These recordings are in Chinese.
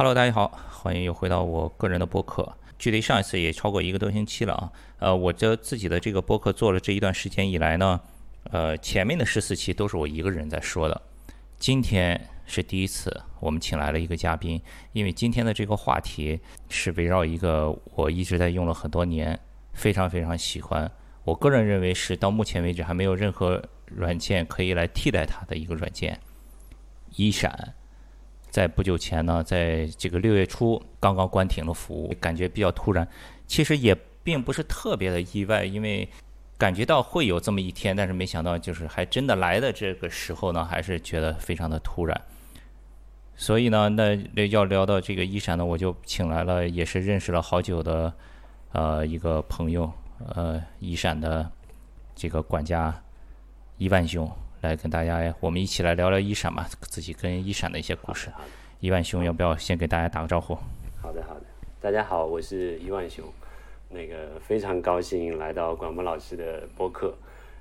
Hello，大家好，欢迎又回到我个人的播客。距离上一次也超过一个多星期了啊。呃，我这自己的这个播客做了这一段时间以来呢，呃，前面的十四期都是我一个人在说的。今天是第一次，我们请来了一个嘉宾，因为今天的这个话题是围绕一个我一直在用了很多年，非常非常喜欢，我个人认为是到目前为止还没有任何软件可以来替代它的一个软件——一闪。在不久前呢，在这个六月初刚刚关停了服务，感觉比较突然。其实也并不是特别的意外，因为感觉到会有这么一天，但是没想到就是还真的来的这个时候呢，还是觉得非常的突然。所以呢，那要聊到这个一闪呢，我就请来了也是认识了好久的呃一个朋友，呃一闪的这个管家一万兄。来跟大家，我们一起来聊聊一闪吧，自己跟一闪的一些故事。一万兄，要不要先给大家打个招呼？好的，好的。大家好，我是一万兄，那个非常高兴来到广播老师的播客，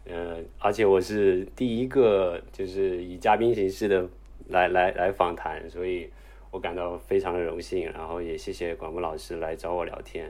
呃，而且我是第一个就是以嘉宾形式的来 来来访谈，所以我感到非常的荣幸，然后也谢谢广播老师来找我聊天。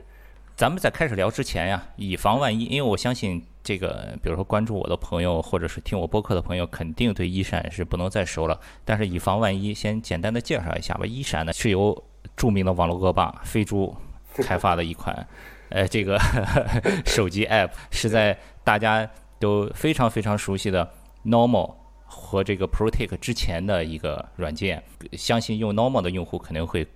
咱们在开始聊之前呀，以防万一，因为我相信这个，比如说关注我的朋友，或者是听我播客的朋友，肯定对一闪是不能再熟了。但是以防万一，先简单的介绍一下吧。一闪呢是由著名的网络恶霸飞猪 开发的一款，呃，这个 手机 App 是在大家都非常非常熟悉的 Normal 和这个 Protect 之前的一个软件。相信用 Normal 的用户肯定会。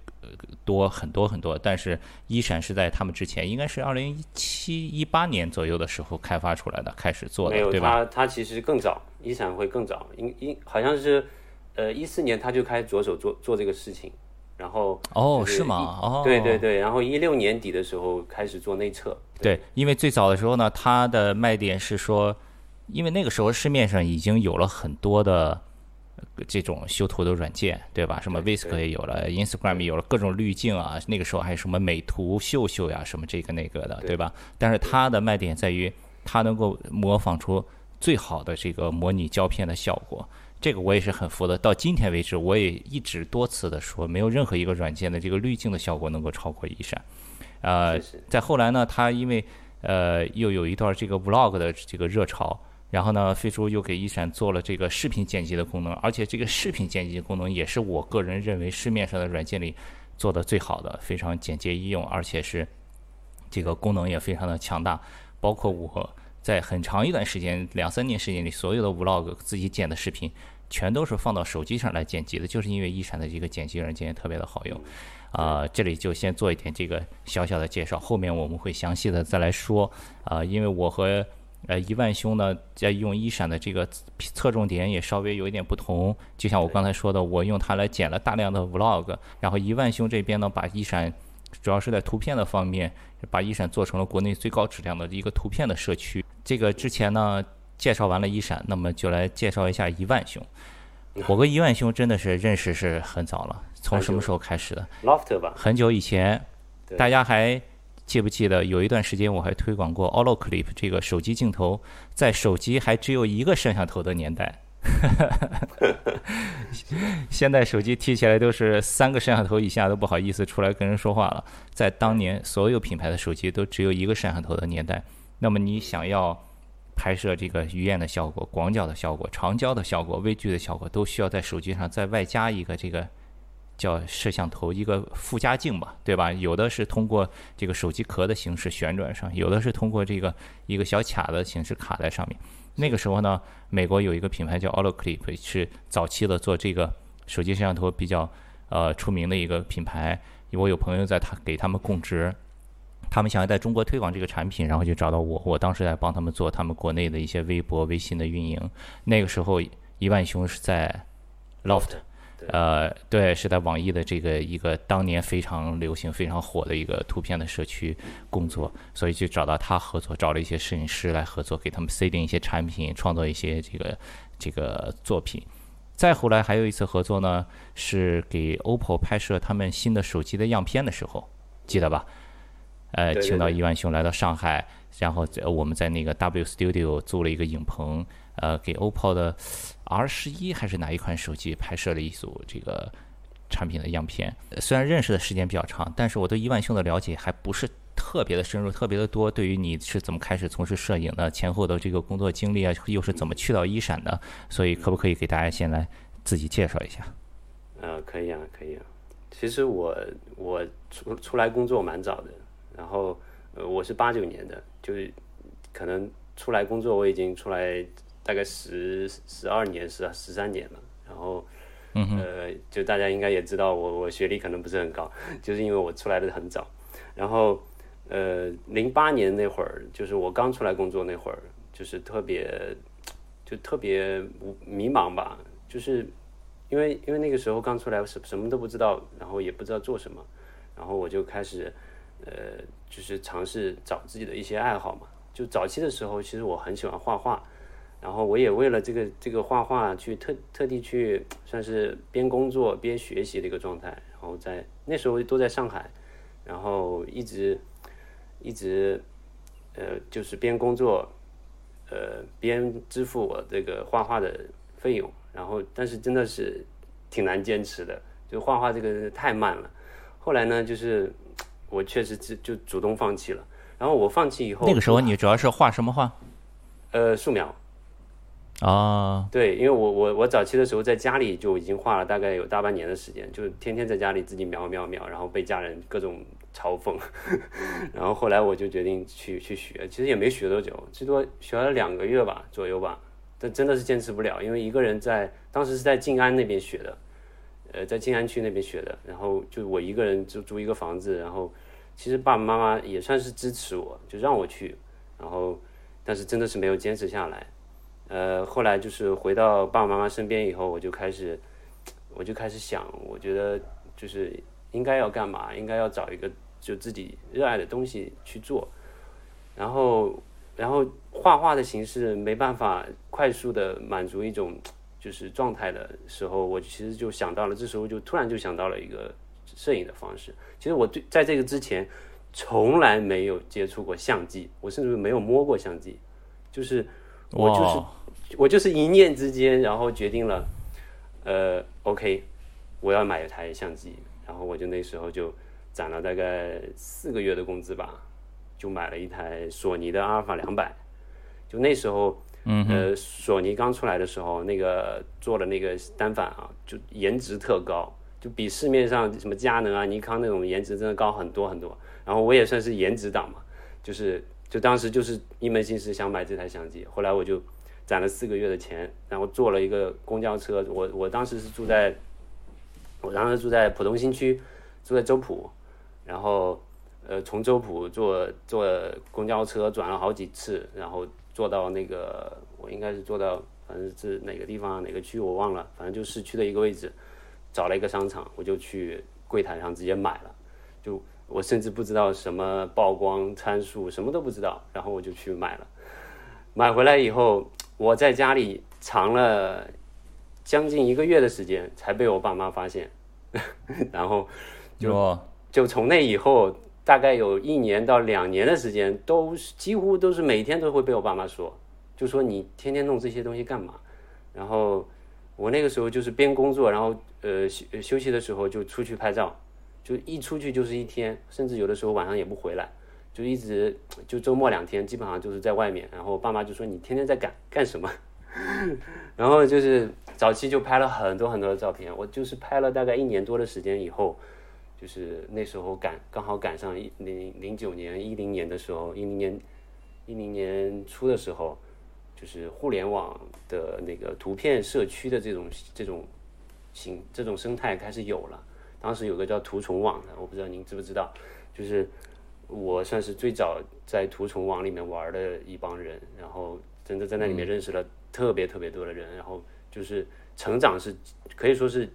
多很多很多，但是一闪是在他们之前，应该是二零一七一八年左右的时候开发出来的，开始做的，对吧？它它其实更早，一闪会更早，应应好像是呃一四年他就开始着手做做这个事情，然后哦是吗？哦对对对，然后一六年底的时候开始做内测，对，因为最早的时候呢，它的卖点是说，因为那个时候市面上已经有了很多的。这种修图的软件，对吧？什么 Whisk 也有了，Instagram 也有了各种滤镜啊。那个时候还有什么美图秀秀呀，什么这个那个的，对吧？但是它的卖点在于，它能够模仿出最好的这个模拟胶片的效果。这个我也是很服的。到今天为止，我也一直多次的说，没有任何一个软件的这个滤镜的效果能够超过一闪。呃，在后来呢，它因为呃又有一段这个 Vlog 的这个热潮。然后呢，飞猪又给一闪做了这个视频剪辑的功能，而且这个视频剪辑功能也是我个人认为市面上的软件里做的最好的，非常简洁易用，而且是这个功能也非常的强大。包括我在很长一段时间，两三年时间里，所有的 vlog 自己剪的视频，全都是放到手机上来剪辑的，就是因为一闪的这个剪辑软件特别的好用。啊，这里就先做一点这个小小的介绍，后面我们会详细的再来说。啊，因为我和呃，一万兄呢，在用一闪的这个侧重点也稍微有一点不同。就像我刚才说的，我用它来剪了大量的 vlog，然后一万兄这边呢，把一闪主要是在图片的方面，把一闪做成了国内最高质量的一个图片的社区。这个之前呢，介绍完了一闪，那么就来介绍一下一万兄。我跟一万兄真的是认识是很早了，从什么时候开始的？Loft 吧。很久以前，大家还。记不记得有一段时间我还推广过 Olo Clip 这个手机镜头，在手机还只有一个摄像头的年代，现在手机提起来都是三个摄像头以下都不好意思出来跟人说话了。在当年所有品牌的手机都只有一个摄像头的年代，那么你想要拍摄这个鱼眼的效果、广角的效果、长焦的效果、微距的效果，都需要在手机上再外加一个这个。叫摄像头一个附加镜吧，对吧？有的是通过这个手机壳的形式旋转上，有的是通过这个一个小卡的形式卡在上面。那个时候呢，美国有一个品牌叫 Oloclip，是早期的做这个手机摄像头比较呃出名的一个品牌。我有朋友在他给他们供职，他们想要在中国推广这个产品，然后就找到我，我当时在帮他们做他们国内的一些微博、微信的运营。那个时候，一万雄是在 Loft。呃，对，是在网易的这个一个当年非常流行、非常火的一个图片的社区工作，所以就找到他合作，找了一些摄影师来合作，给他们 C 定一些产品，创作一些这个这个作品。再后来还有一次合作呢，是给 OPPO 拍摄他们新的手机的样片的时候，记得吧？呃，请到亿万兄来到上海，然后我们在那个 W Studio 租了一个影棚。呃，给 OPPO 的 R 十一还是哪一款手机拍摄了一组这个产品的样片。虽然认识的时间比较长，但是我对伊万兄的了解还不是特别的深入，特别的多。对于你是怎么开始从事摄影的，前后的这个工作经历啊，又是怎么去到一闪的，所以可不可以给大家先来自己介绍一下？呃，可以啊，可以啊。其实我我出出来工作蛮早的，然后呃我是八九年的，就是可能出来工作我已经出来大概十十二年十十三年了，然后呃就大家应该也知道我我学历可能不是很高，就是因为我出来的很早，然后呃零八年那会儿就是我刚出来工作那会儿，就是特别就特别迷茫吧，就是。因为因为那个时候刚出来什什么都不知道，然后也不知道做什么，然后我就开始，呃，就是尝试找自己的一些爱好嘛。就早期的时候，其实我很喜欢画画，然后我也为了这个这个画画去特特地去算是边工作边学习的一个状态。然后在那时候都在上海，然后一直一直呃就是边工作，呃边支付我这个画画的费用。然后，但是真的是挺难坚持的，就画画这个太慢了。后来呢，就是我确实就就主动放弃了。然后我放弃以后，那个时候你主要是画什么画？呃，素描。啊，对，因为我我我早期的时候在家里就已经画了大概有大半年的时间，就天天在家里自己描描描，然后被家人各种嘲讽。然后后来我就决定去去学，其实也没学多久，最多学了两个月吧左右吧。但真的是坚持不了，因为一个人在当时是在静安那边学的，呃，在静安区那边学的，然后就我一个人就租一个房子，然后其实爸爸妈妈也算是支持我，就让我去，然后但是真的是没有坚持下来，呃，后来就是回到爸爸妈妈身边以后，我就开始我就开始想，我觉得就是应该要干嘛，应该要找一个就自己热爱的东西去做，然后。然后画画的形式没办法快速的满足一种就是状态的时候，我其实就想到了，这时候就突然就想到了一个摄影的方式。其实我对在这个之前从来没有接触过相机，我甚至没有摸过相机，就是我就是我就是一念之间，然后决定了，呃，OK，我要买一台相机，然后我就那时候就攒了大概四个月的工资吧。就买了一台索尼的阿尔法两百，就那时候，嗯呃，索尼刚出来的时候，那个做的那个单反啊，就颜值特高，就比市面上什么佳能啊、尼康那种颜值真的高很多很多。然后我也算是颜值党嘛，就是就当时就是一门心思想买这台相机。后来我就攒了四个月的钱，然后坐了一个公交车。我我当时是住在，我当时住在浦东新区，住在周浦，然后。呃，从周浦坐坐公交车转了好几次，然后坐到那个我应该是坐到反正是哪个地方哪个区我忘了，反正就市区的一个位置，找了一个商场，我就去柜台上直接买了，就我甚至不知道什么曝光参数，什么都不知道，然后我就去买了，买回来以后我在家里藏了将近一个月的时间，才被我爸妈发现，然后就就从那以后。大概有一年到两年的时间，都几乎都是每天都会被我爸妈说，就说你天天弄这些东西干嘛？然后我那个时候就是边工作，然后呃休休息的时候就出去拍照，就一出去就是一天，甚至有的时候晚上也不回来，就一直就周末两天基本上就是在外面。然后爸妈就说你天天在干干什么？然后就是早期就拍了很多很多的照片，我就是拍了大概一年多的时间以后。就是那时候赶刚好赶上一零零九年一零年的时候，一零年一零年初的时候，就是互联网的那个图片社区的这种这种形这种生态开始有了。当时有个叫图虫网的，我不知道您知不知道，就是我算是最早在图虫网里面玩的一帮人，然后真的在那里面认识了特别特别多的人，然后就是成长是可以说是。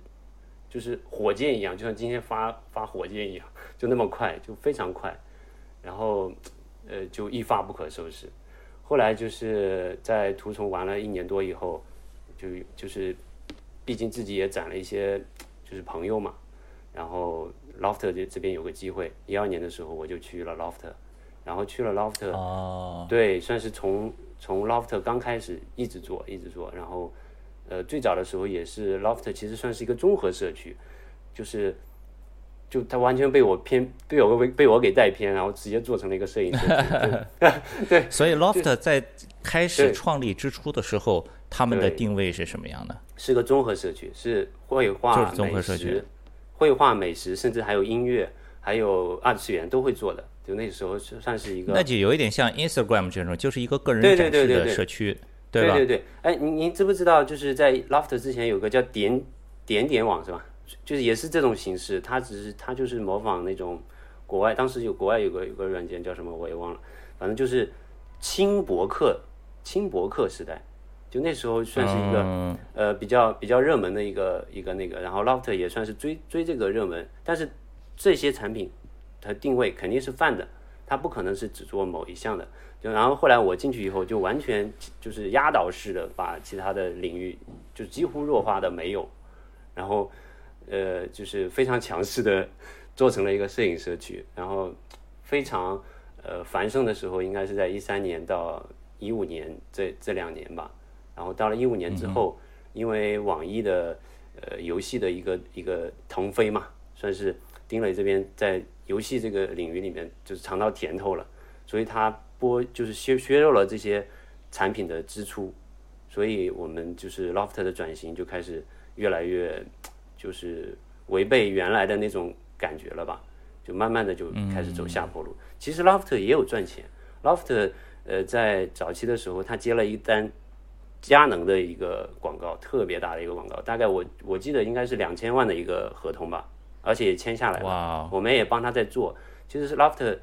就是火箭一样，就像今天发发火箭一样，就那么快，就非常快，然后呃就一发不可收拾。后来就是在图虫玩了一年多以后，就就是毕竟自己也攒了一些就是朋友嘛，然后 Loft 这这边有个机会，一二年的时候我就去了 Loft，然后去了 Loft，哦，对，算是从从 Loft 刚开始一直做一直做，然后。呃，最早的时候也是 Loft，其实算是一个综合社区，就是就它完全被我偏被我被被我给带偏，然后直接做成了一个摄影师。对，所以 Loft 在开始创立之初的时候，他们的定位是什么样的？是个综合社区，是绘画、就是综合社区食、绘画、美食，甚至还有音乐，还有二次元都会做的。就那时候是算是一个那就有一点像 Instagram 这种，就是一个个人展示的社区对？对对对，哎，您您知不知道，就是在 Loft 之前有个叫点点点网是吧？就是也是这种形式，它只是它就是模仿那种国外，当时有国外有个有个软件叫什么我也忘了，反正就是轻博客轻博客时代，就那时候算是一个、嗯呃比较比较热门的一个一个那个，然后 Loft 也算是追追这个热门，但是这些产品它定位肯定是泛的，它不可能是只做某一项的。就然后后来我进去以后，就完全就是压倒式的把其他的领域就几乎弱化的没有，然后呃就是非常强势的 做成了一个摄影社区，然后非常呃繁盛的时候应该是在一三年到一五年这这两年吧，然后到了一五年之后，因为网易的呃游戏的一个一个腾飞嘛，算是丁磊这边在游戏这个领域里面就是尝到甜头了，所以他剥就是削削弱了这些产品的支出，所以我们就是 Loft 的转型就开始越来越就是违背原来的那种感觉了吧，就慢慢的就开始走下坡路。其实 Loft 也有赚钱，Loft 呃在早期的时候他接了一单佳能的一个广告，特别大的一个广告，大概我我记得应该是两千万的一个合同吧，而且也签下来了。哇，我们也帮他在做。其实是 Loft，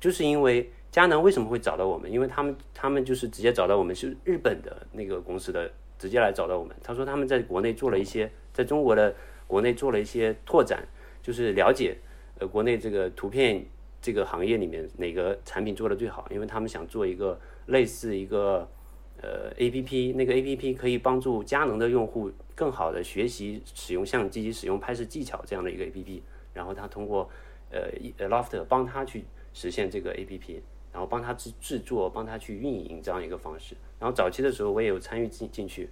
就是因为佳能为什么会找到我们？因为他们他们就是直接找到我们，是日本的那个公司的，直接来找到我们。他说他们在国内做了一些，在中国的国内做了一些拓展，就是了解呃国内这个图片这个行业里面哪个产品做的最好，因为他们想做一个类似一个。呃，A P P 那个 A P P 可以帮助佳能的用户更好的学习使用相机、使用拍摄技巧这样的一个 A P P，然后他通过呃 Loft 帮他去实现这个 A P P，然后帮他制制作、帮他去运营这样一个方式。然后早期的时候我也有参与进进去，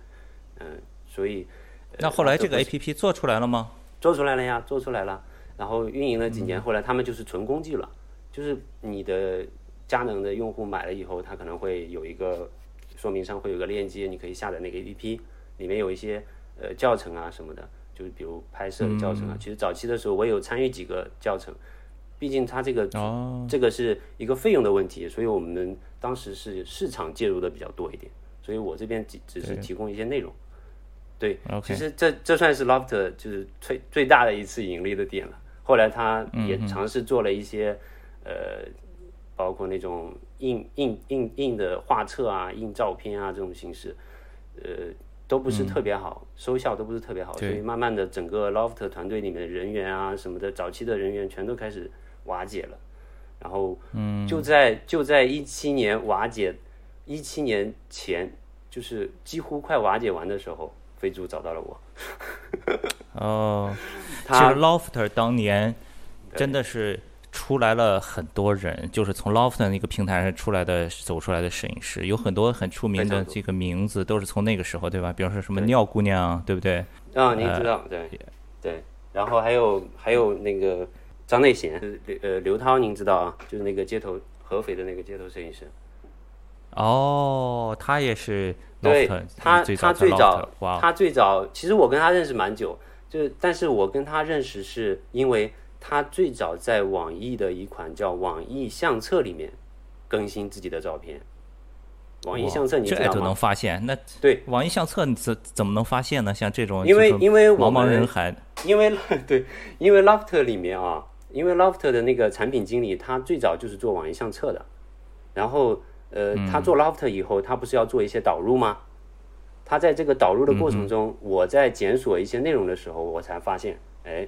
嗯、所以、呃那后来这个 A P P 做出来了吗？做出来了呀，做出来了，然后运营了几年，后来他们就是纯工具了，就是你的佳能的用户买了以后，他可能会有一个说明上会有个链接，你可以下载那个 APP，里面有一些呃教程啊什么的，就是比如拍摄的教程啊。其实早期的时候我也有参与几个教程，毕竟它这个、哦，这个是一个费用的问题，所以我们当时是市场介入的比较多一点，所以我这边只只是提供一些内容。对其实这这算是 Loft 就是最最大的一次盈利的点了。后来他也尝试做了一些、呃，包括那种印印印印的画册啊、印照片啊这种形式，呃，都不是特别好，收效都不是特别好，所以慢慢的整个 Loft 团队里面的人员啊什么的，早期的人员全都开始瓦解了。然后，嗯，就在就在一七年瓦解，一七年前就是几乎快瓦解完的时候，飞猪找到了我。哦，其他实 Lofter 当年真的是出来了很多人，就是从 Lofter 那个平台上出来的走出来的摄影师，有很多很出名的这个名字都是从那个时候，对吧？比方说什么尿姑娘，对不对？啊，您知道，对。对，然后还有还有那个张内贤，刘呃刘涛，您知道啊，就是那个街头合肥的那个街头摄影师，哦，他也是对他他最早哇，他最早其实我跟他认识蛮久，就是但是我跟他认识是因为他最早在网易的一款叫网易相册里面更新自己的照片。网易相册你知道这都能？发现？那对，网易相册你怎怎么能发现呢？像这种因为因为茫茫人海，因为 对，因为 Loft 里面啊，因为 Loft 的那个产品经理他最早就是做网易相册的，然后呃，他做 Loft 以后，他不是要做一些导入吗？他在这个导入的过程中，我在检索一些内容的时候，我才发现，哎，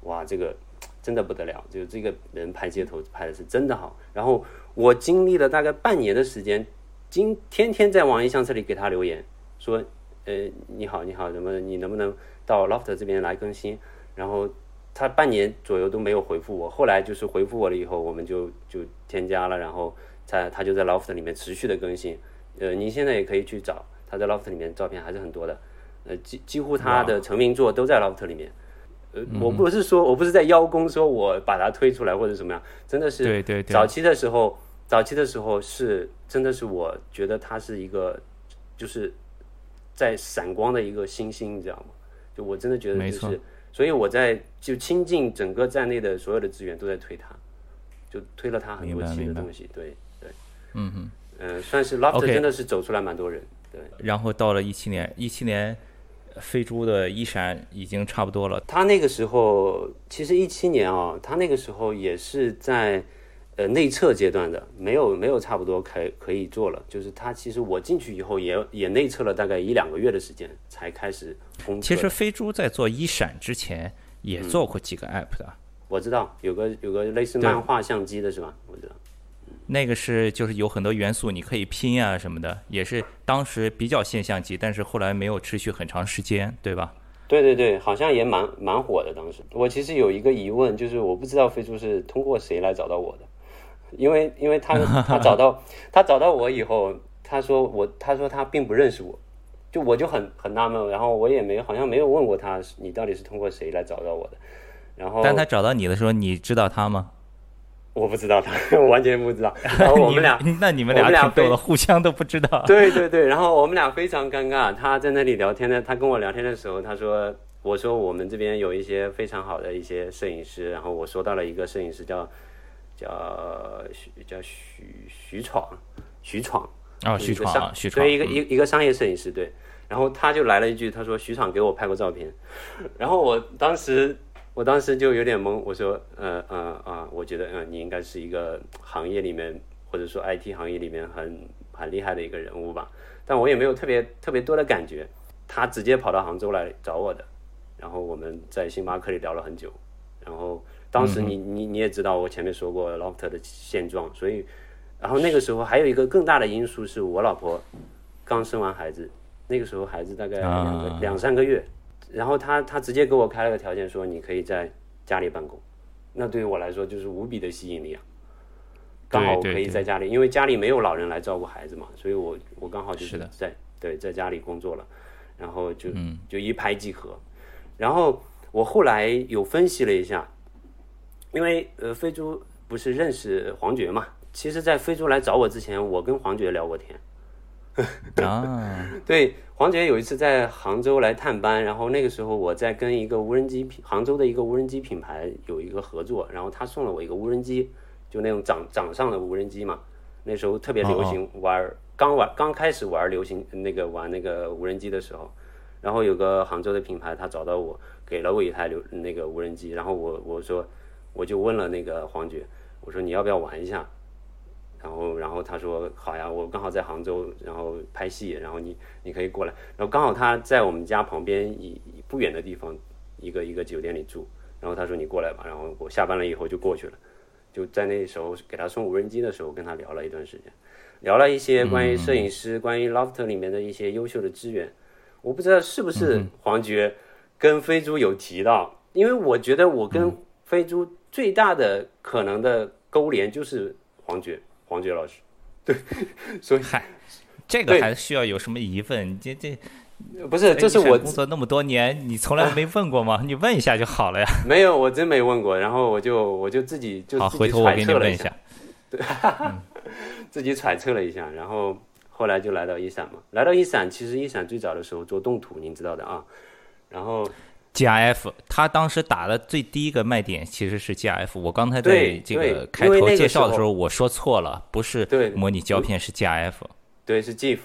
哇，这个真的不得了，就这个人拍街头拍的是真的好。然后我经历了大概半年的时间，今天天在网易相册里给他留言说，呃，你好，你好，什么，你能不能到 Loft 这边来更新？然后他半年左右都没有回复我，后来就是回复我了以后，我们就就添加了，然后他他就在 Loft 里面持续的更新。呃，您现在也可以去找他在 Loft 里面照片还是很多的，呃，几几乎他的成名作都在 Loft 里面。呃，我不是说我不是在邀功，说我把它推出来或者怎么样，真的是对对对，早期的时候，早期的时候是真的是我觉得它是一个就是在闪光的一个星星，你知道吗？就我真的觉得就没错是，所以我在就倾尽整个站内的所有的资源都在推它，就推了它很多明白明白新的东西，对对，嗯哼。嗯、算是 Loft 真的是走出来蛮多人，对。然后到了一七年，一七年飞猪的一闪已经差不多了。他那个时候，其实一七年啊、他那个时候也是在呃内测阶段的，没有没有差不多可以可以做了。就是他其实我进去以后也也内测了大概一两个月的时间，才开始。其实飞猪在做一闪之前也嗯做过几个 app 的，我知道有个有个类似漫画相机的是吧？我知道。那个是就是有很多元素你可以拼啊什么的，也是当时比较现象级，但是后来没有持续很长时间，对吧？对对对，好像也蛮蛮火的。当时我其实有一个疑问，就是我不知道飞猪是通过谁来找到我的，因为因为他他找到 他找到我以后，他说我他说他并不认识我，就我就很很纳闷，然后我也没好像没有问过他你到底是通过谁来找到我的，然后但他找到你的时候，你知道他吗？我不知道他，我 完全不知道。然后我们俩你，那你们俩挺逗的，互相都不知道。对对对，然后我们俩非常尴尬。他在那里聊天呢，他跟我聊天的时候，他说：“我说我们这边有一些非常好的一些摄影师，然后我说到了一个摄影师叫叫徐叫徐徐闯，徐闯啊，徐就是一个商闯，徐闯，对一个一一个商业摄影师对。然后他就来了一句，他说徐闯给我拍过照片，然后我当时我当时就有点懵，我说呃呃啊，我觉得嗯、呃你应该是一个行业里面或者说 IT 行业里面很很厉害的一个人物吧，但我也没有特别特别多的感觉。他直接跑到杭州来找我的，然后我们在星巴克里聊了很久，然后当时你你你也知道我前面说过 Loft 的现状，所以然后那个时候还有一个更大的因素是我老婆刚生完孩子，那个时候孩子大概两个、啊。两三个月，然后他他直接给我开了个条件，说你可以在家里办公，那对于我来说就是无比的吸引力啊。刚好我可以在家里，因为家里没有老人来照顾孩子嘛，所以我我刚好就是在对在家里工作了，然后就、嗯就一拍即合。然后我后来有分析了一下，因为呃飞猪不是认识黄觉嘛，其实，在飞猪来找我之前，我跟黄觉聊过天。啊，对，黄觉有一次在杭州来探班，然后那个时候我在跟一个无人机品，杭州的一个无人机品牌有一个合作，然后他送了我一个无人机，就那种掌掌上的无人机嘛，那时候特别流行玩，刚玩刚开始玩流行那个玩那个无人机的时候，然后有个杭州的品牌他找到我，给了我一台流那个无人机，然后我我说我就问了那个黄觉，我说你要不要玩一下？然后，然后他说好呀，我刚好在杭州，然后拍戏，然后你你可以过来，然后刚好他在我们家旁边一一不远的地方，一个一个酒店里住，然后他说你过来吧，然后我下班了以后就过去了，就在那时候给他送无人机的时候跟他聊了一段时间，聊了一些关于摄影师、关于 Loft 里面的一些优秀的资源，我不知道是不是黄觉跟飞猪有提到，因为我觉得我跟飞猪最大的可能的勾连就是黄觉。黄杰老师，对，所以嗨，这个还需要有什么疑问？你这这不是，这是我工作那么多年，你从来没问过吗？你问一下就好了呀。没有，我真没问过，然后我就我就自己就好，回头我给你问一下。自己揣测了一下，然后后来就来到一闪嘛，来到一闪，其实一闪最早的时候做动图，您知道的啊，然后 GIF，他当时打的最第一个卖点其实是 GIF。我刚才在这个开头介绍的时候我说错了，不是对模拟胶片，是 GIF。对是 GIF，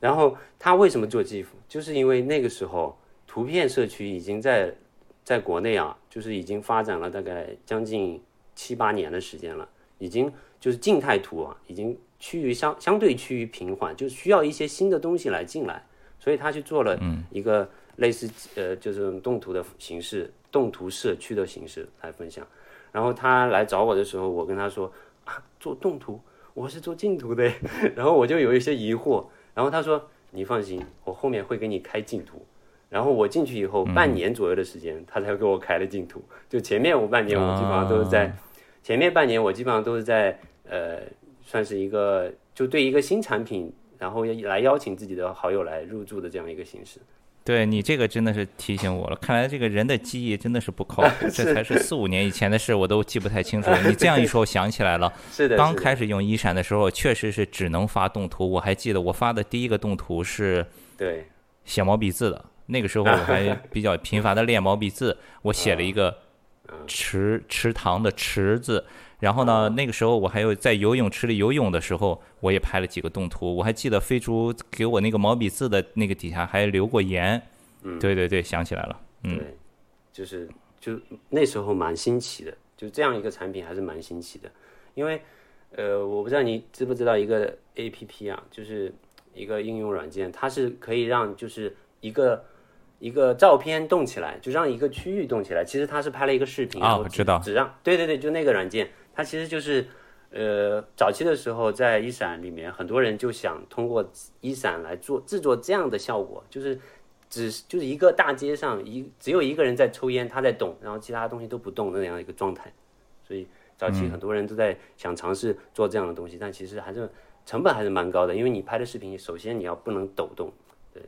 然后他为什么做 GIF，就是因为那个时候图片社区已经在在国内啊，就是已经发展了大概将近七八年的时间了，已经就是静态图啊，已经趋于相相对趋于平缓，就需要一些新的东西来进来，所以他去做了一个类似呃就是动图的形式，动图社区的形式来分享。然后他来找我的时候，我跟他说啊，做动图，我是做静图的，然后我就有一些疑惑，然后他说你放心，我后面会给你开静图。然后我进去以后，半年左右的时间，他才给我开了静图。就前面我半年，我基本上都是在、前面半年，我基本上都是在呃，算是一个就对一个新产品，然后来邀请自己的好友来入驻的这样一个形式。对你这个真的是提醒我了，看来这个人的记忆真的是不靠谱，这才是四五年以前的事，我都记不太清楚。你这样一说，我想起来了，是的，刚开始用一闪的时候，确实是只能发动图。我还记得我发的第一个动图是对写毛笔字的，那个时候我还 比较频繁的练毛笔字，我写了一个池池塘的池字。然后呢，那个时候我还有在游泳池里游泳的时候，我也拍了几个动图。我还记得飞猪给我那个毛笔字的那个底下还留过言。嗯，对对对，想起来了。嗯，对，就是就那时候蛮新奇的，就这样一个产品还是蛮新奇的。因为呃，我不知道你知不知道一个 A P P 啊，就是一个应用软件，它是可以让就是一个一个照片动起来，就让一个区域动起来。其实它是拍了一个视频，啊，我知道，只让对对对，就那个软件。它其实就是，呃，早期的时候在一闪里面，很多人就想通过一闪来做制作这样的效果，就是只就是一个大街上一只有一个人在抽烟，他在动，然后其他东西都不动那样一个状态。所以早期很多人都在想尝试做这样的东西，但其实还是成本还是蛮高的，因为你拍的视频，首先你要不能抖动，对，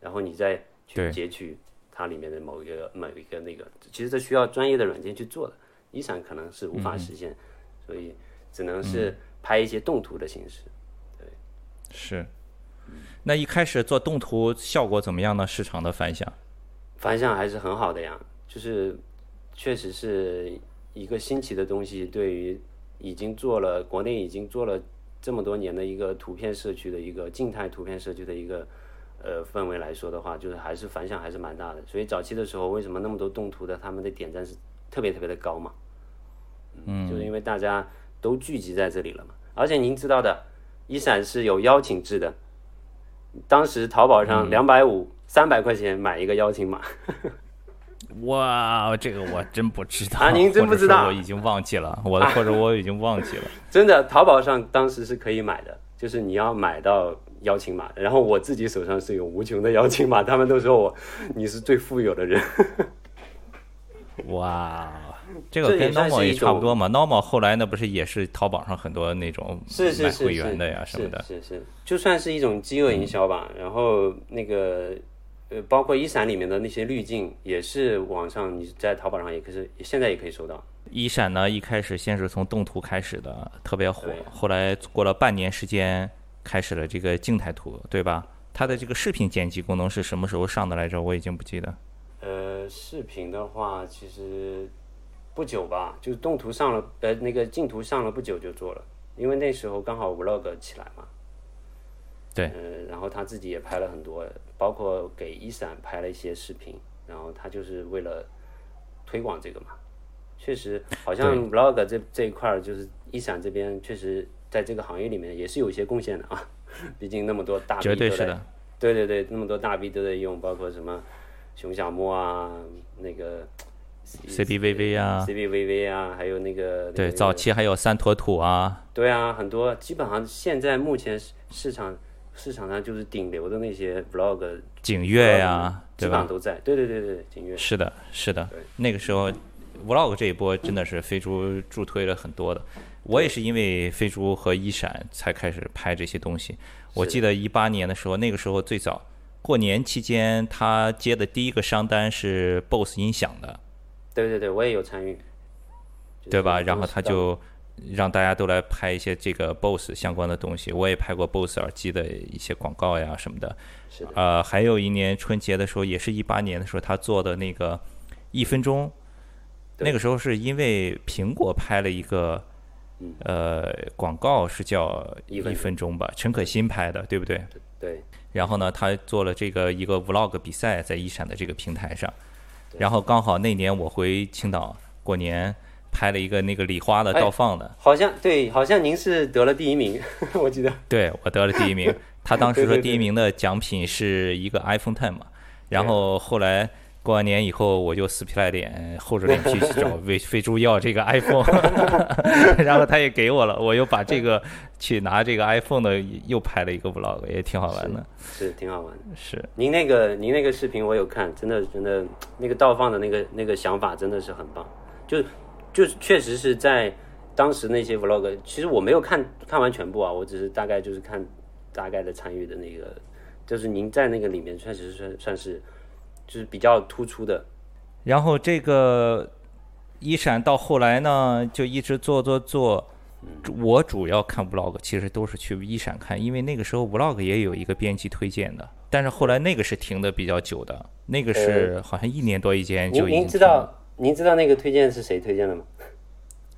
然后你再去截取它里面的某一个某一个那个，其实这需要专业的软件去做的。一闪可能是无法实现，所以只能是拍一些动图的形式。对，是。那一开始做动图效果怎么样呢？市场的反响？反响还是很好的呀，就是确实是一个新奇的东西。对于已经做了国内已经做了这么多年的一个图片社区的一个静态图片社区的一个呃氛围来说的话，就是还是反响还是蛮大的。所以早期的时候，为什么那么多动图的他们的点赞是？特别特别的高嘛，嗯，就是因为大家都聚集在这里了嘛。而且您知道的，一闪是有邀请制的，当时淘宝上两百五、三百块钱买一个邀请码。哇，这个我真不知道啊！您真不知道？我已经忘记了，我或者我已经忘记了。真的，淘宝上当时是可以买的，就是你要买到邀请码。然后我自己手上是有无穷的邀请码，他们都说我你是最富有的人。哇，这个跟 normal 也差不多嘛。normal 后来那不是也是淘宝上很多那种买会员的呀什么的，是是，就算是一种饥饿营销吧。然后那个呃，包括一闪里面的那些滤镜，也是网上你在淘宝上也可是现在也可以收到。一闪呢，一开始先是从动图开始的，特别火。后来过了半年时间，开始了这个静态图，对吧？它的这个视频剪辑功能是什么时候上的来着？我已经不记得。呃视频的话，其实不久吧，就是动图上了，呃，那个镜图上了不久就做了，因为那时候刚好 vlog 起来嘛。对。嗯，然后他自己也拍了很多，包括给一闪拍了一些视频，然后他就是为了推广这个嘛。确实，好像 vlog 这这一块儿，就是一闪这边确实在这个行业里面也是有一些贡献的啊。毕竟那么多大绝对是的。对对对，那么多大 V 都在用，包括什么。熊小莫啊，那个 CBVV 啊，CBVV 啊，还有那个对，早期还有三坨土啊，对啊，很多基本上现在目前市场市场上就是顶流的那些 Vlog，景月呀，基本上都在，对对对对，景月是的，是的，那个时候 Vlog 这一波真的是飞猪助推了很多的，我也是因为飞猪和一闪才开始拍这些东西，我记得一八年的时候，那个时候最早。过年期间，他接的第一个商单是 BOSS 音响的。对对对，我也有参与，对吧？然后他就让大家都来拍一些这个 BOSS 相关的东西。我也拍过 BOSS 耳机的一些广告呀什么的。是的。呃，还有一年春节的时候，也是一八年的时候，他做的那个一分钟，那个时候是因为苹果拍了一个呃广告，是叫一分钟吧？陈可辛拍的，对不对？对。然后呢，他做了这个一个 vlog 比赛，在一闪的这个平台上。然后刚好那年我回青岛过年，拍了一个那个礼花的倒放的。好像对，好像您是得了第一名，我记得。对我得了第一名，他当时 说第一名的奖品是一个 iPhone Ten 嘛，然后后来。过完年以后，我就死皮赖脸、厚着脸皮去找飞飞猪要这个 iPhone，然后他也给我了，我又把这个去拿这个 iPhone 的又拍了一个 vlog，也挺好玩的，是挺好玩的。是。您那个您那个视频我有看，真的真的那个倒放的那个那个想法真的是很棒，就就确实是在当时那些 vlog，其实我没有看看完全部啊，我只是大概就是看大概的参与的那个就是您在那个里面确实算算是就是比较突出的。然后这个一闪到后来呢，就一直做做做。我主要看 vlog，其实都是去一闪看，因为那个时候 vlog 也有一个编辑推荐的，但是后来那个是停的比较久的，那个是好像一年多以前就已经。您知道您知道那个推荐是谁推荐的吗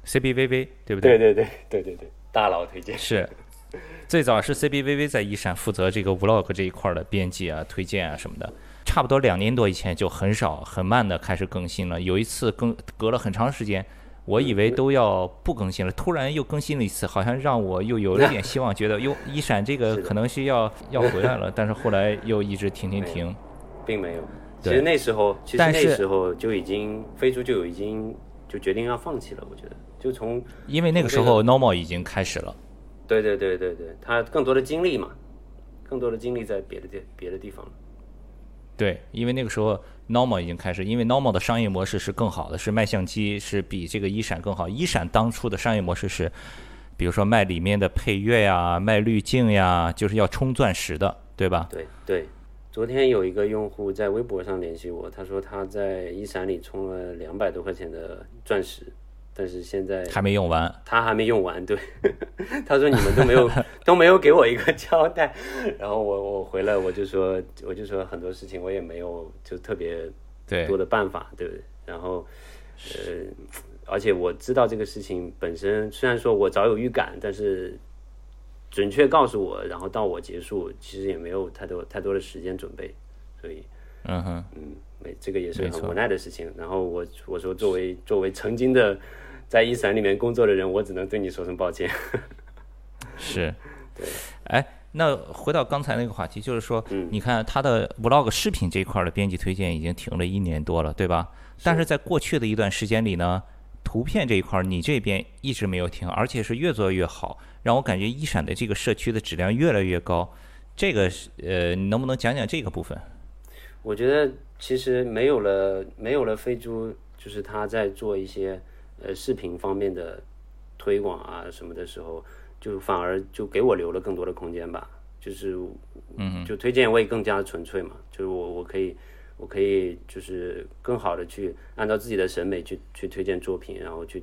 ？CBVV 对不对？对对对对对对，大佬推荐是。最早是 CBVV 在一闪负责这个 vlog 这一块的编辑啊、推荐啊什么的，差不多两年多以前就很少、很慢的开始更新了。有一次更隔了很长时间。我以为都要不更新了，突然又更新了一次，好像让我又有了点希望，觉得哟，一闪这个可能是要要回来了，但是后来又一直停停停，并没有。其实那时候，其实那时候就已经飞猪就已经就决定要放弃了，我觉得就从因为那个时候 normal 已经开始了，对对对对对，他更多的精力嘛，更多的精力在别的地别的地方了。对，因为那个时候 Normal 已经开始，因为 Normal 的商业模式是更好的，是卖相机是比这个一闪更好。一闪当初的商业模式是，比如说卖里面的配乐呀、卖滤镜呀，就是要充钻石的，对吧？对对。昨天有一个用户在微博上联系我，他说他在一闪里充了两百多块钱的钻石。但是现在还没用完，他还没用完。对，他说你们都没有 都没有给我一个交代。然后我我回来我就说我就说很多事情我也没有就特别多的办法，对不对？然后呃，而且我知道这个事情本身虽然说我早有预感，但是准确告诉我，然后到我结束，其实也没有太多太多的时间准备，所以嗯哼嗯，没这个也是很无奈的事情。然后我我说作为作为曾经的。在一闪里面工作的人，我只能对你说声抱歉。是，对，哎，那回到刚才那个话题，就是说，你看他的 vlog 视频这一块的编辑推荐已经停了一年多了，对吧？但是在过去的一段时间里呢，图片这一块你这边一直没有停，而且是越做越好，让我感觉一闪的这个社区的质量越来越高。这个是呃，你能不能讲讲这个部分？我觉得其实没有了，没有了飞猪，就是他在做一些。呃，视频方面的推广啊什么的时候，就反而就给我留了更多的空间吧。就是，嗯，就推荐我也更加纯粹嘛。就是我我可以我可以就是更好的去按照自己的审美去去推荐作品，然后去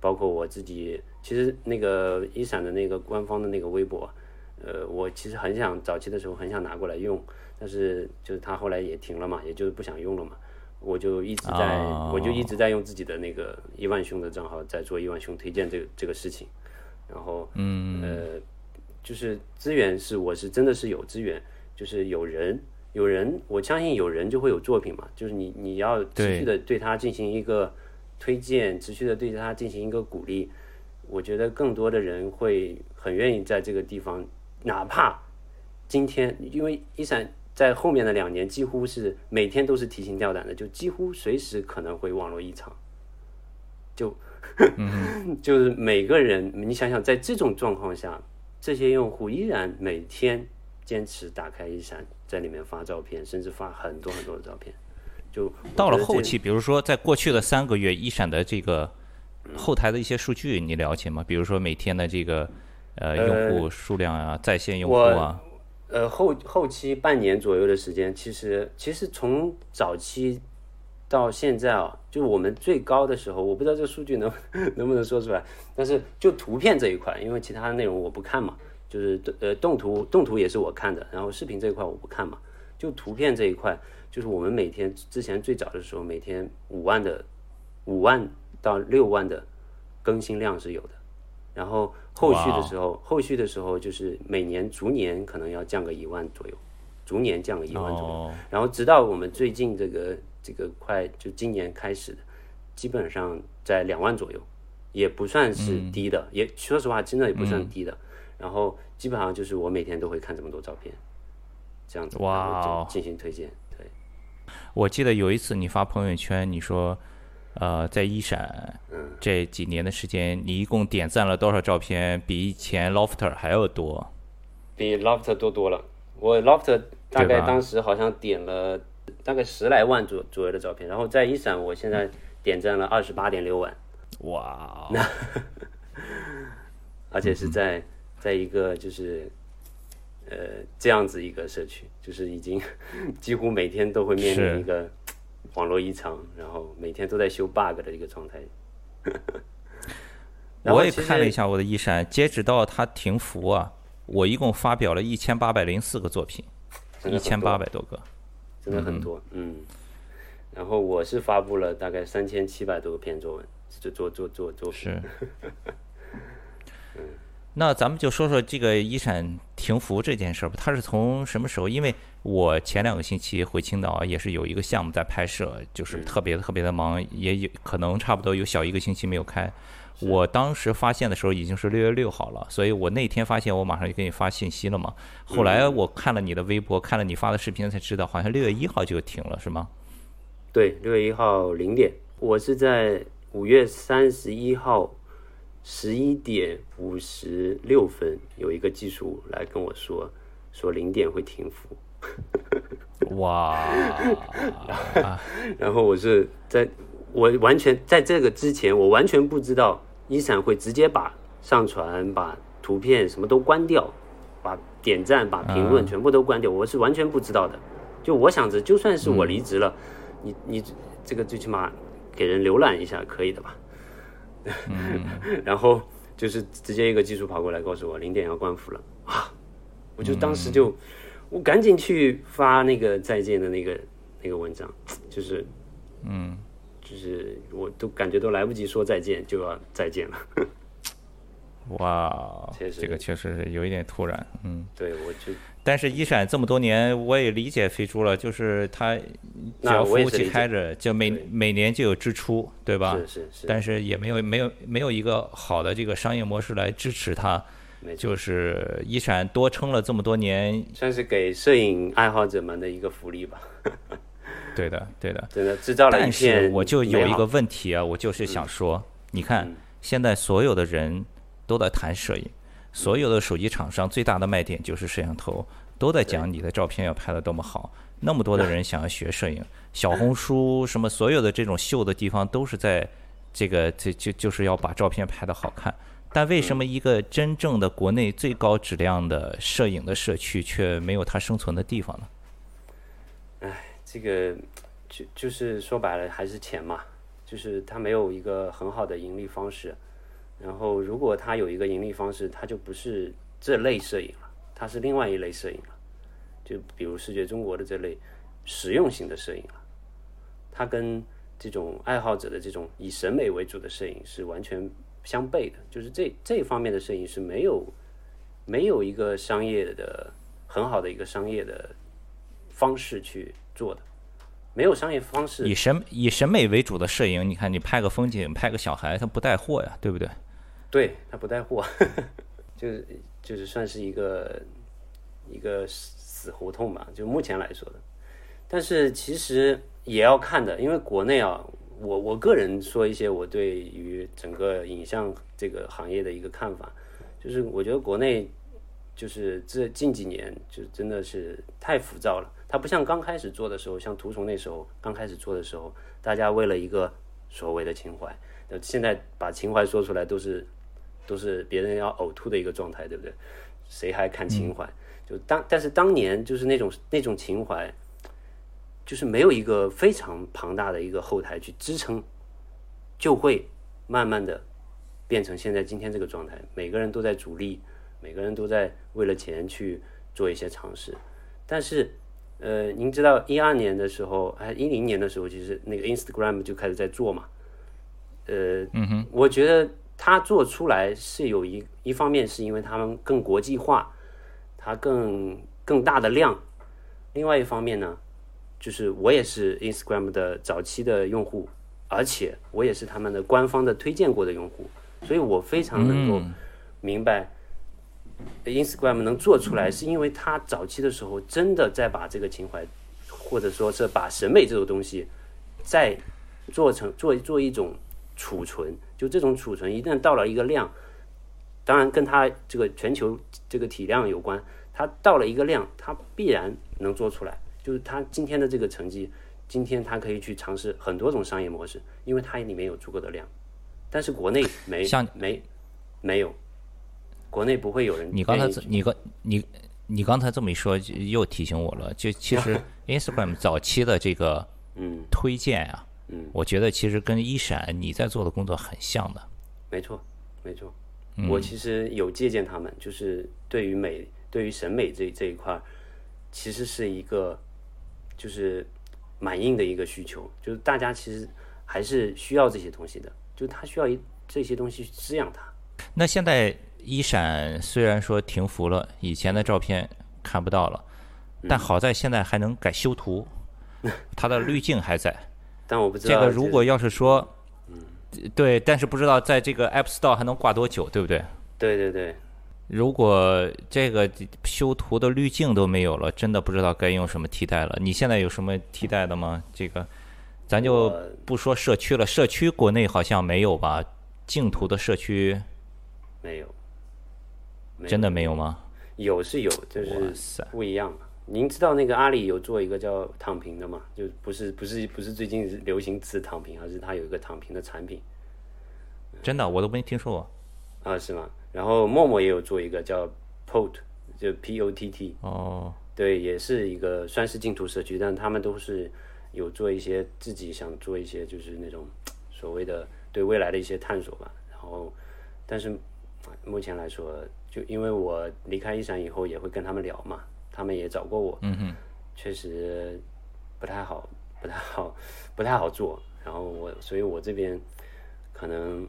包括我自己。其实那个一闪的那个官方的那个微博，呃，我其实很想早期的时候很想拿过来用，但是就是他后来也停了嘛，也就是不想用了嘛。我就一直在，我就一直在用自己的那个亿万兄的账号在做亿万兄推荐这个这个事情，然后，嗯，呃，就是资源是我是真的是有资源，就是有人有人，我相信有人就会有作品嘛，就是你你要持续的对他进行一个推荐，持续的对他进行一个鼓励，我觉得更多的人会很愿意在这个地方，哪怕今天因为一闪。在后面的两年，几乎是每天都是提心吊胆的，就几乎随时可能会网络异常。就，就是每个人，你想想，在这种状况下，这些用户依然每天坚持打开一闪，在里面发照片，甚至发很多很多的照片。就到了后期，比如说在过去的三个月，一闪的这个后台的一些数据，你了解吗？比如说每天的这个呃用户数量啊，在线用户啊。呃，后后期半年左右的时间，其实其实从早期到现在啊，就我们最高的时候，我不知道这个数据能 能不能说出来，但是就图片这一块，因为其他的内容我不看嘛，就是呃动图动图也是我看的，然后视频这一块我不看嘛，就图片这一块，就是我们每天之前最早的时候，每天五万的五万到六万的更新量是有的。然后后续的时候，后续的时候就是每年逐年可能要降个一万左右，逐年降个一万左右。然后直到我们最近这个这个快就今年开始的，基本上在两万左右，也不算是低的，也说实话真的也不算低的。然后基本上就是我每天都会看这么多照片，这样子哇进行推荐。对，我记得有一次你发朋友圈，你说。呃，在一闪这几年的时间，你一共点赞了多少照片？比以前 Lofter 还要多？比 Lofter 多多了。我 Lofter 大概当时好像点了大概十来万左左右的照片，然后在一闪，我现在点赞了二十八点六万。哇！而且是在在一个就是呃这样子一个社区，就是已经几乎每天都会面临一个网络异常，然后每天都在修 bug 的一个状态。我也看了一下我的一闪，截止到它停服啊，我一共发表了一千八百零四个作品，一千八百多个。真的很多，嗯。然后我是发布了大概三千七百多个篇作文，就做做做作品。是。那咱们就说说这个一闪停服这件事儿吧。它是从什么时候？因为我前两个星期回青岛啊也是有一个项目在拍摄，就是特别特别的忙，也有可能差不多有小一个星期没有开。我当时发现的时候已经是六月六号了，所以我那天发现我马上就给你发信息了嘛。后来我看了你的微博，看了你发的视频才知道，好像六月一号就停了，是吗？对，六月一号零点，我是在五月三十一号十一点五十六分有一个技术来跟我说，说零点会停服。哇，然后我是在我完全在这个之前，我完全不知道一闪会直接把上传、把图片什么都关掉，把点赞、把评论全部都关掉，我是完全不知道的。就我想着，就算是我离职了，你你这个最起码给人浏览一下可以的吧？然后就是直接一个技术跑过来告诉我零点要关服了啊！我就当时就、我赶紧去发那个再见的那个那个文章，就是嗯，就是我都感觉都来不及说再见就要再见了。哇这个确实是有一点突然，嗯。对，我就但是一闪这么多年，我也理解飞猪了，就是它只要服务器开着，就每每年就有支出，对吧？是是是，但是也没有没有没有一个好的这个商业模式来支持它，就是一闪多撑了这么多年，算是给摄影爱好者们的一个福利吧。对的对的。真的制造了一但是我就有一个问题啊，我就是想说，你看嗯。现在所有的人都在谈摄影，所有的手机厂商最大的卖点就是摄像头，都在讲你的照片要拍得多么好。那么多的人想要学摄影，小红书什么所有的这种秀的地方都是在这个这就就是要把照片拍得好看。但为什么一个真正的国内最高质量的摄影的社区却没有它生存的地方呢？这个就就是说白了还是钱嘛，就是它没有一个很好的盈利方式。然后如果它有一个盈利方式，它就不是这类摄影了，它是另外一类摄影了。就比如视觉中国的这类实用型的摄影了，它跟这种爱好者的这种以审美为主的摄影是完全相悖的。就是这这方面的摄影是没有没有一个商业的很好的一个商业的方式去做的，没有商业方式以审以审美为主的摄影，你看你拍个风景，拍个小孩，它不带货呀，对不对？对，他不带货，就是就是算是一个一个死死胡同吧，就目前来说的。但是其实也要看的，因为国内啊，我我个人说一些我对于整个影像这个行业的一个看法，就是我觉得国内就是这近几年就真的是太浮躁了。它不像刚开始做的时候，像图虫那时候刚开始做的时候，大家为了一个所谓的情怀，现在把情怀说出来都是都是别人要呕吐的一个状态，对不对？谁还看情怀？就当但是当年就是那种那种情怀，就是没有一个非常庞大的一个后台去支撑，就会慢慢的变成现在今天这个状态。每个人都在主力，每个人都在为了钱去做一些尝试。但是，呃，您知道一二年的时候，还一零年的时候，其实那个 Instagram 就开始在做嘛。呃，嗯哼，我觉得他做出来是有一一方面是因为他们更国际化，它更更大的量。另外一方面呢，就是我也是 Instagram 的早期的用户，而且我也是他们的官方的推荐过的用户，所以我非常能够明白 Instagram 能做出来，是因为它早期的时候真的在把这个情怀，或者说是把审美这种东西，再做成做做一种储存，就这种储存一旦到了一个量，当然跟它这个全球这个体量有关，它到了一个量，它必然能做出来。就是它今天的这个成绩，今天它可以去尝试很多种商业模式，因为它里面有足够的量。但是国内没像没没有，国内不会有人你刚才你刚你你刚才这么一说，又提醒我了。就其实 Instagram 早期的这个嗯推荐啊，嗯，我觉得其实跟一闪你在做的工作很像的。没错没错。嗯我其实有借鉴他们，就是对于美、对于审美这这一块儿，其实是一个就是蛮硬的一个需求，就是大家其实还是需要这些东西的，就是他需要一这些东西去滋养它。那现在一闪虽然说停服了，以前的照片看不到了，嗯但好在现在还能改修图，它的滤镜还在。但我不知道这个如果要是说，嗯对，但是不知道在这个 App Store 还能挂多久，对不对？对对对，如果这个修图的滤镜都没有了，真的不知道该用什么替代了。你现在有什么替代的吗？这个，咱就不说社区了，社区国内好像没有吧？净图的社区没有，没有真的没有吗？有是有，就哇是塞！不一样嘛。您知道那个阿里有做一个叫躺平的嘛？就不是不是不是最近流行词躺平，而是它有一个躺平的产品真的我都没听说过。啊，是吗？然后陌陌也有做一个叫 Pot，就 P O T T，哦，对，也是一个算是净土社区，但他们都是有做一些自己想做一些就是那种所谓的对未来的一些探索吧。然后，但是目前来说，就因为我离开一闪以后，也会跟他们聊嘛，他们也找过我，确实不太好，不太好，不太好做。然后我，所以我这边可能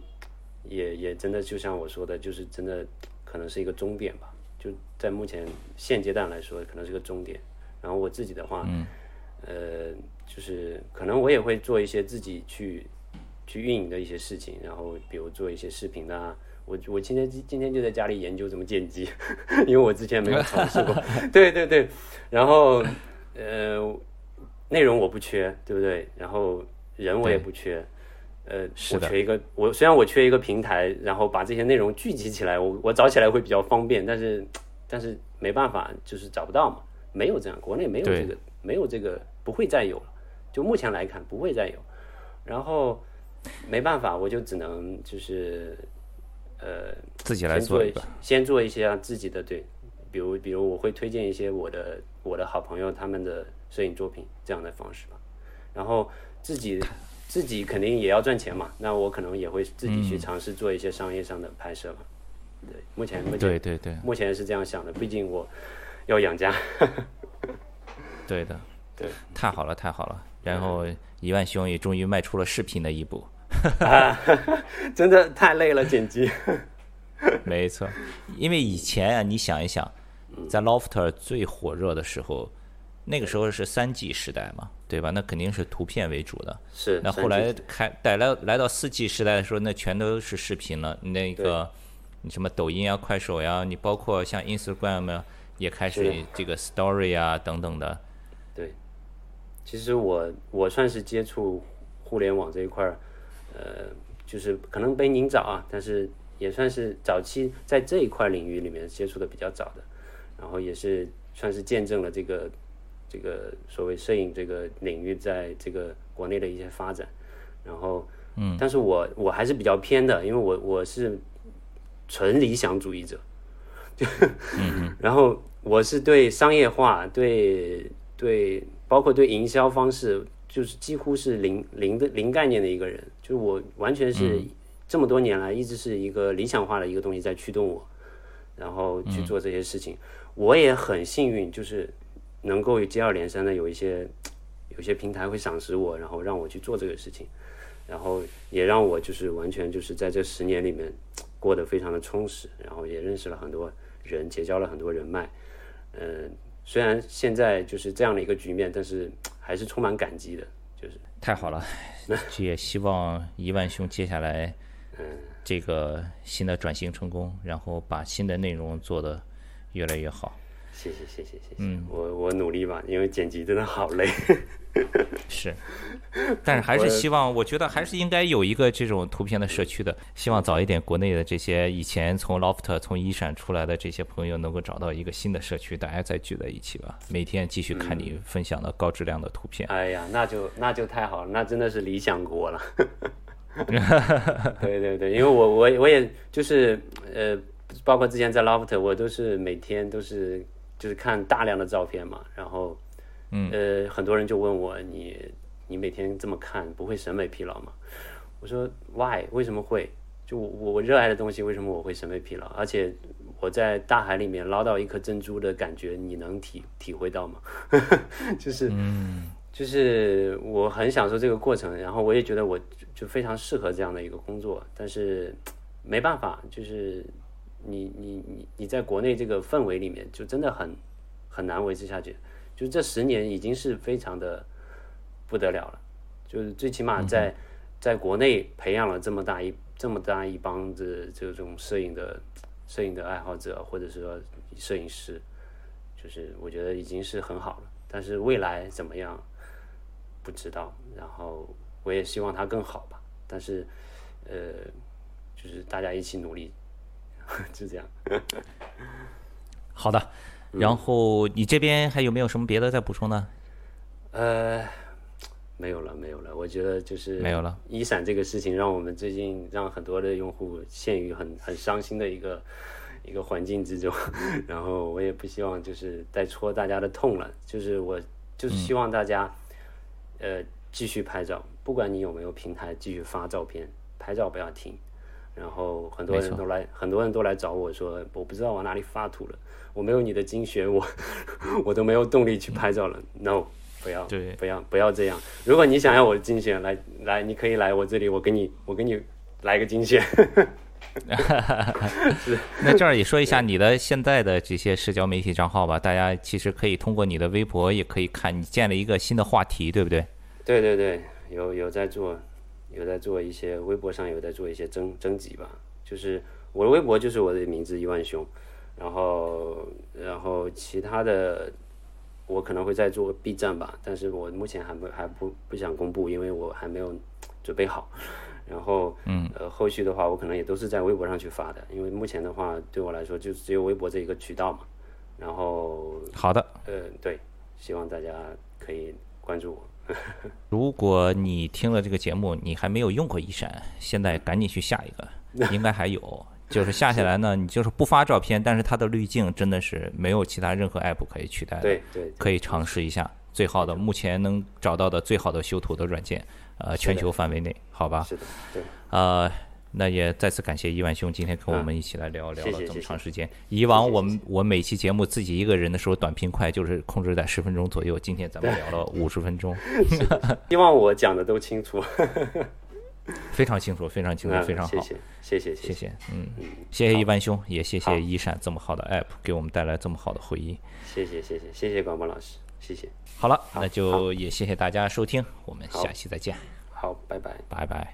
也也真的就像我说的，就是真的可能是一个终点吧。就在目前现阶段来说，可能是个终点。然后我自己的话，嗯呃，就是可能我也会做一些自己去去运营的一些事情，然后比如做一些视频啊。我我今天今天就在家里研究怎么剪辑，因为我之前没有尝试过。对对对，然后呃，内容我不缺，对不对？然后人我也不缺，呃，我缺一个，我虽然我缺一个平台，然后把这些内容聚集起来，我我找起来会比较方便，但是但是没办法，就是找不到嘛，没有这样，国内没有这个，没有这个，不会再有了，就目前来看不会再有，然后没办法，我就只能就是呃自己来做。先做一些啊自己的对，比如比如我会推荐一些我的我的好朋友他们的摄影作品这样的方式吧，然后自己自己肯定也要赚钱嘛，那我可能也会自己嗯。去尝试做一些商业上的拍摄嘛，对，目前目前对对对。目前是这样想的，毕竟我要养家，对的，对，太好了太好了。然后一万兄也终于迈出了视频的一步。真的太累了剪辑，没错，因为以前啊，你想一想，在 Lofter 最火热的时候，那个时候是三 G 时代嘛，对吧？那肯定是图片为主的。是那后来开带来来到四 G 时代的时候，那全都是视频了。那个你什么抖音啊、快手呀、你包括像 Instagram 啊，也开始这个 Story 啊等等的。对，其实我我算是接触互联网这一块儿，呃，就是可能比您早啊，但是也算是早期在这一块领域里面接触的比较早的，然后也是算是见证了这个这个所谓摄影这个领域在这个国内的一些发展，然后嗯，但是我我还是比较偏的，因为我我是纯理想主义者，就 然后我是对商业化对。对，包括对营销方式，就是几乎是零零的零概念的一个人。就是我完全是这么多年来一直是一个理想化的一个东西在驱动我，然后去做这些事情。我也很幸运，就是能够接二连三的有一些有一些平台会赏识我，然后让我去做这个事情，然后也让我就是完全就是在这十年里面过得非常的充实，然后也认识了很多人，结交了很多人脉，嗯。虽然现在就是这样的一个局面，但是还是充满感激的。就是太好了，也希望一万兄接下来这个新的转型成功，然后把新的内容做得越来越好。谢谢谢谢谢谢，嗯，我我努力吧，因为剪辑真的好累。是，但是还是希望，我觉得还是应该有一个这种图片的社区的。希望早一点，国内的这些以前从 Loft、从一闪出来的这些朋友，能够找到一个新的社区，大家再聚在一起吧。每天继续看你分享的高质量的图片。哎呀，那就那就太好了，那真的是理想国了。对对对，因为我我我也就是呃，包括之前在 Loft，我都是每天都是。就是看大量的照片嘛，然后，嗯，呃，很多人就问我，你你每天这么看，不会审美疲劳吗？我说 Why？为什么会？就我我热爱的东西，为什么我会审美疲劳？而且我在大海里面捞到一颗珍珠的感觉，你能体体会到吗？就是，就是我很享受这个过程，然后我也觉得我就非常适合这样的一个工作，但是没办法，就是你你你你在国内这个氛围里面，就真的很很难维持下去。就这十年已经是非常的不得了了，就是最起码在、在国内培养了这么大一这么大一帮子这种摄影的摄影的爱好者，或者是说摄影师，就是我觉得已经是很好了。但是未来怎么样不知道，然后我也希望它更好吧。但是呃，就是大家一起努力，就这样。好的。然后你这边还有没有什么别的再补充呢？呃，没有了，没有了。我觉得就是没有了。一闪这个事情，让我们最近让很多的用户陷于很很伤心的一个 一个环境之中。然后我也不希望就是再戳大家的痛了。就是我就是希望大家呃继续拍照，不管你有没有平台，继续发照片，拍照不要停。然后很多人都来，很多人都来找我说，我不知道往哪里发图了，我没有你的精选，我 我都没有动力去拍照了。No，不要，对，不要，不要这样。如果你想要我的精选，来来，你可以来我这里，我给你，我给你来个精选。那这儿也说一下你的现在的这些社交媒体账号吧，大家其实可以通过你的微博也可以看，你建了一个新的话题，对不对？对对对，有有在做。有在做一些微博上有在做一些征征集吧，就是我的微博就是我的名字一万兄，然后然后其他的我可能会在做 B 站吧，但是我目前还不还不不想公布，因为我还没有准备好。然后嗯呃后续的话我可能也都是在微博上去发的，因为目前的话对我来说就只有微博这一个渠道嘛。然后好的，呃对，希望大家可以关注我。如果你听了这个节目，你还没有用过一闪，现在赶紧去下一个，应该还有。就是下下来呢，你就是不发照片，但是它的滤镜真的是没有其他任何 app 可以取代的。对对，可以尝试一下最好的，目前能找到的最好的修图的软件，呃，全球范围内，好吧？是的，对。呃。那也再次感谢伊万兄今天跟我们一起来聊聊了这么长时间。以往我们我每期节目自己一个人的时候短平快，就是控制在十分钟左右。今天咱们聊了五十分钟，希望我讲的都清楚。非常清楚，非常清楚，非常好。谢谢，谢谢，谢谢。嗯，谢谢伊万兄，也谢谢一闪这么好的 app 给我们带来这么好的回忆。谢谢，谢谢，谢谢广播老师，谢谢。好了，那就也谢谢大家收听，我们下期再见。好，拜拜，拜拜。